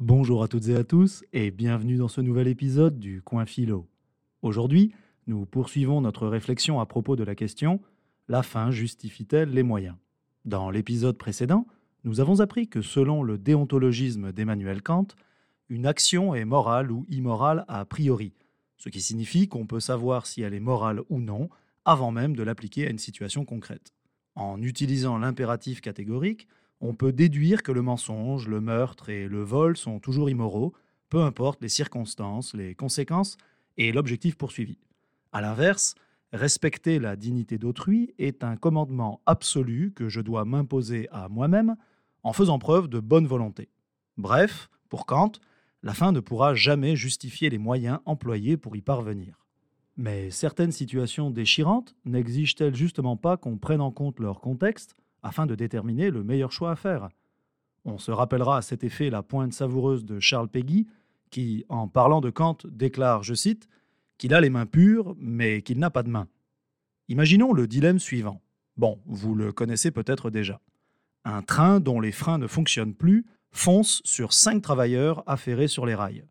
Bonjour à toutes et à tous et bienvenue dans ce nouvel épisode du Coin Philo. Aujourd'hui, nous poursuivons notre réflexion à propos de la question La fin justifie-t-elle les moyens? Dans l'épisode précédent, nous avons appris que selon le déontologisme d'Emmanuel Kant, une action est morale ou immorale a priori, ce qui signifie qu'on peut savoir si elle est morale ou non avant même de l'appliquer à une situation concrète. En utilisant l'impératif catégorique, on peut déduire que le mensonge, le meurtre et le vol sont toujours immoraux, peu importe les circonstances, les conséquences et l'objectif poursuivi. A l'inverse, respecter la dignité d'autrui est un commandement absolu que je dois m'imposer à moi-même en faisant preuve de bonne volonté. Bref, pour Kant, la fin ne pourra jamais justifier les moyens employés pour y parvenir. Mais certaines situations déchirantes n'exigent-elles justement pas qu'on prenne en compte leur contexte? Afin de déterminer le meilleur choix à faire On se rappellera à cet effet la pointe savoureuse de Charles Péguy, qui, en parlant de Kant, déclare, je cite, qu'il a les mains pures, mais qu'il n'a pas de mains. Imaginons le dilemme suivant. Bon, vous le connaissez peut-être déjà. Un train dont les freins ne fonctionnent plus fonce sur cinq travailleurs affairés sur les rails.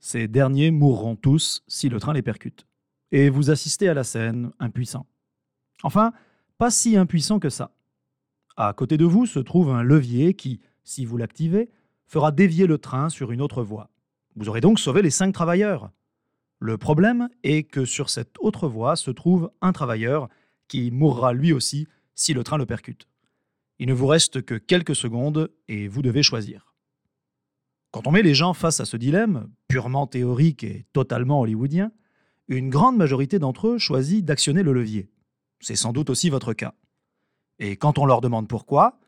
Ces derniers mourront tous si le train les percute. Et vous assistez à la scène, impuissant. Enfin, pas si impuissant que ça. À côté de vous se trouve un levier qui, si vous l'activez, fera dévier le train sur une autre voie. Vous aurez donc sauvé les cinq travailleurs. Le problème est que sur cette autre voie se trouve un travailleur qui mourra lui aussi si le train le percute. Il ne vous reste que quelques secondes et vous devez choisir. Quand on met les gens face à ce dilemme, purement théorique et totalement hollywoodien, une grande majorité d'entre eux choisit d'actionner le levier. C'est sans doute aussi votre cas. Et quand on leur demande pourquoi,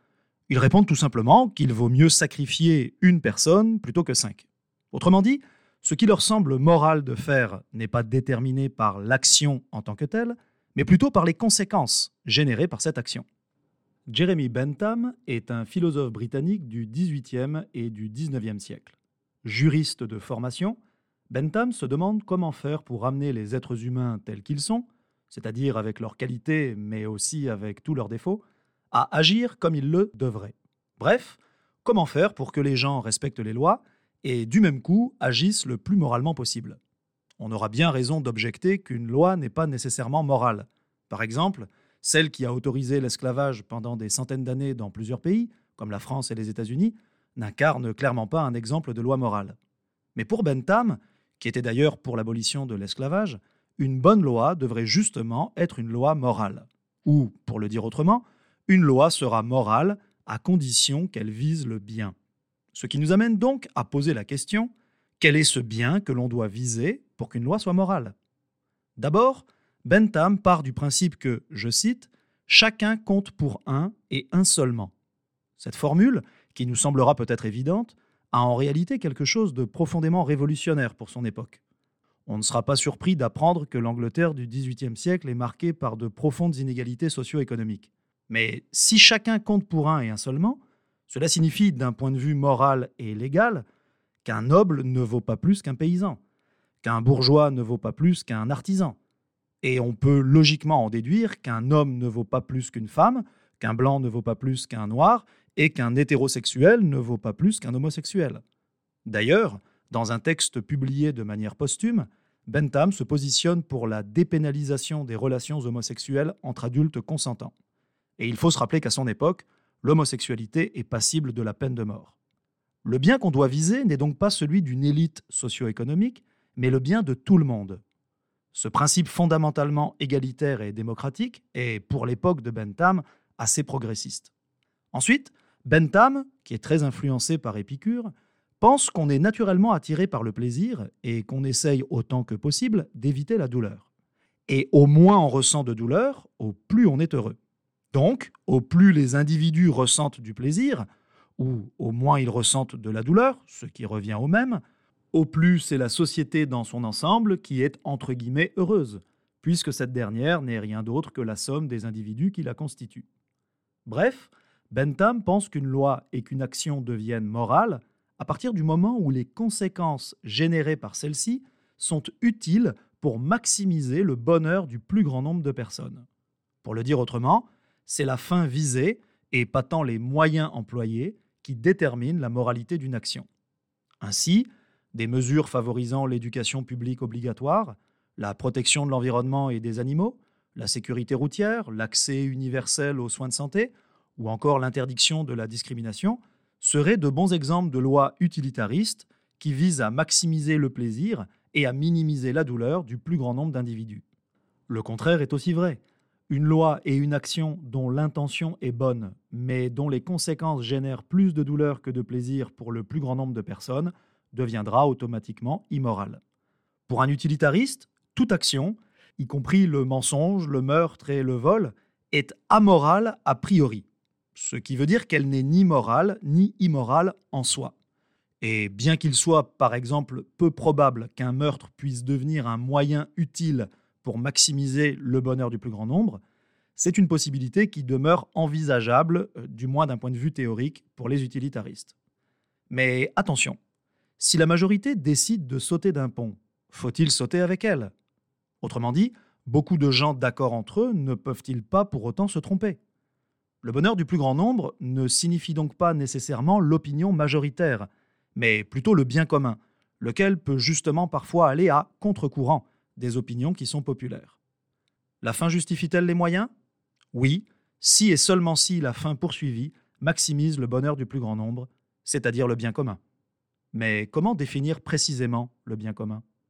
ils répondent tout simplement qu'il vaut mieux sacrifier une personne plutôt que cinq. Autrement dit, ce qui leur semble moral de faire n'est pas déterminé par l'action en tant que telle, mais plutôt par les conséquences générées par cette action. Jeremy Bentham est un philosophe britannique du XVIIIe et du XIXe siècle. Juriste de formation, Bentham se demande comment faire pour amener les êtres humains tels qu'ils sont, c'est-à-dire avec leurs qualités mais aussi avec tous leurs défauts, à agir comme ils le devraient. Bref, comment faire pour que les gens respectent les lois et du même coup agissent le plus moralement possible? On aura bien raison d'objecter qu'une loi n'est pas nécessairement morale. Par exemple, celle qui a autorisé l'esclavage pendant des centaines d'années dans plusieurs pays, comme la France et les États-Unis, n'incarne clairement pas un exemple de loi morale. Mais pour Bentham, qui était d'ailleurs pour l'abolition de l'esclavage, une bonne loi devrait justement être une loi morale. Ou, pour le dire autrement, une loi sera morale à condition qu'elle vise le bien. Ce qui nous amène donc à poser la question, quel est ce bien que l'on doit viser pour qu'une loi soit morale? D'abord, Bentham part du principe que, je cite, Chacun compte pour un et un seulement. Cette formule, qui nous semblera peut-être évidente, a en réalité quelque chose de profondément révolutionnaire pour son époque. On ne sera pas surpris d'apprendre que l'Angleterre du XVIIIe siècle est marquée par de profondes inégalités socio-économiques. Mais si chacun compte pour un et un seulement, cela signifie, d'un point de vue moral et légal, qu'un noble ne vaut pas plus qu'un paysan, qu'un bourgeois ne vaut pas plus qu'un artisan. Et on peut logiquement en déduire qu'un homme ne vaut pas plus qu'une femme, qu'un blanc ne vaut pas plus qu'un noir, et qu'un hétérosexuel ne vaut pas plus qu'un homosexuel. D'ailleurs, dans un texte publié de manière posthume, Bentham se positionne pour la dépénalisation des relations homosexuelles entre adultes consentants. Et il faut se rappeler qu'à son époque, l'homosexualité est passible de la peine de mort. Le bien qu'on doit viser n'est donc pas celui d'une élite socio-économique, mais le bien de tout le monde. Ce principe fondamentalement égalitaire et démocratique est, pour l'époque de Bentham, assez progressiste. Ensuite, Bentham, qui est très influencé par Épicure, pense qu'on est naturellement attiré par le plaisir et qu'on essaye autant que possible d'éviter la douleur. Et au moins on ressent de douleur, au plus on est heureux. Donc, au plus les individus ressentent du plaisir, ou au moins ils ressentent de la douleur, ce qui revient au même, au plus c'est la société dans son ensemble qui est entre guillemets heureuse, puisque cette dernière n'est rien d'autre que la somme des individus qui la constituent. Bref, Bentham pense qu'une loi et qu'une action deviennent morales à partir du moment où les conséquences générées par celle-ci sont utiles pour maximiser le bonheur du plus grand nombre de personnes. Pour le dire autrement, c'est la fin visée et pas tant les moyens employés qui déterminent la moralité d'une action. Ainsi, des mesures favorisant l'éducation publique obligatoire, la protection de l'environnement et des animaux, la sécurité routière, l'accès universel aux soins de santé, ou encore l'interdiction de la discrimination, seraient de bons exemples de lois utilitaristes qui visent à maximiser le plaisir et à minimiser la douleur du plus grand nombre d'individus. Le contraire est aussi vrai. Une loi et une action dont l'intention est bonne, mais dont les conséquences génèrent plus de douleur que de plaisir pour le plus grand nombre de personnes, deviendra automatiquement immorale. Pour un utilitariste, toute action, y compris le mensonge, le meurtre et le vol, est amorale a priori, ce qui veut dire qu'elle n'est ni morale ni immorale en soi. Et bien qu'il soit, par exemple, peu probable qu'un meurtre puisse devenir un moyen utile pour maximiser le bonheur du plus grand nombre, c'est une possibilité qui demeure envisageable, euh, du moins d'un point de vue théorique, pour les utilitaristes. Mais attention, si la majorité décide de sauter d'un pont, faut-il sauter avec elle? Autrement dit, beaucoup de gens d'accord entre eux ne peuvent-ils pas pour autant se tromper? Le bonheur du plus grand nombre ne signifie donc pas nécessairement l'opinion majoritaire, mais plutôt le bien commun, lequel peut justement parfois aller à contre-courant des opinions qui sont populaires. La fin justifie-t-elle les moyens? Oui, si et seulement si la fin poursuivie maximise le bonheur du plus grand nombre, c'est-à-dire le bien commun. Mais comment définir précisément le bien commun?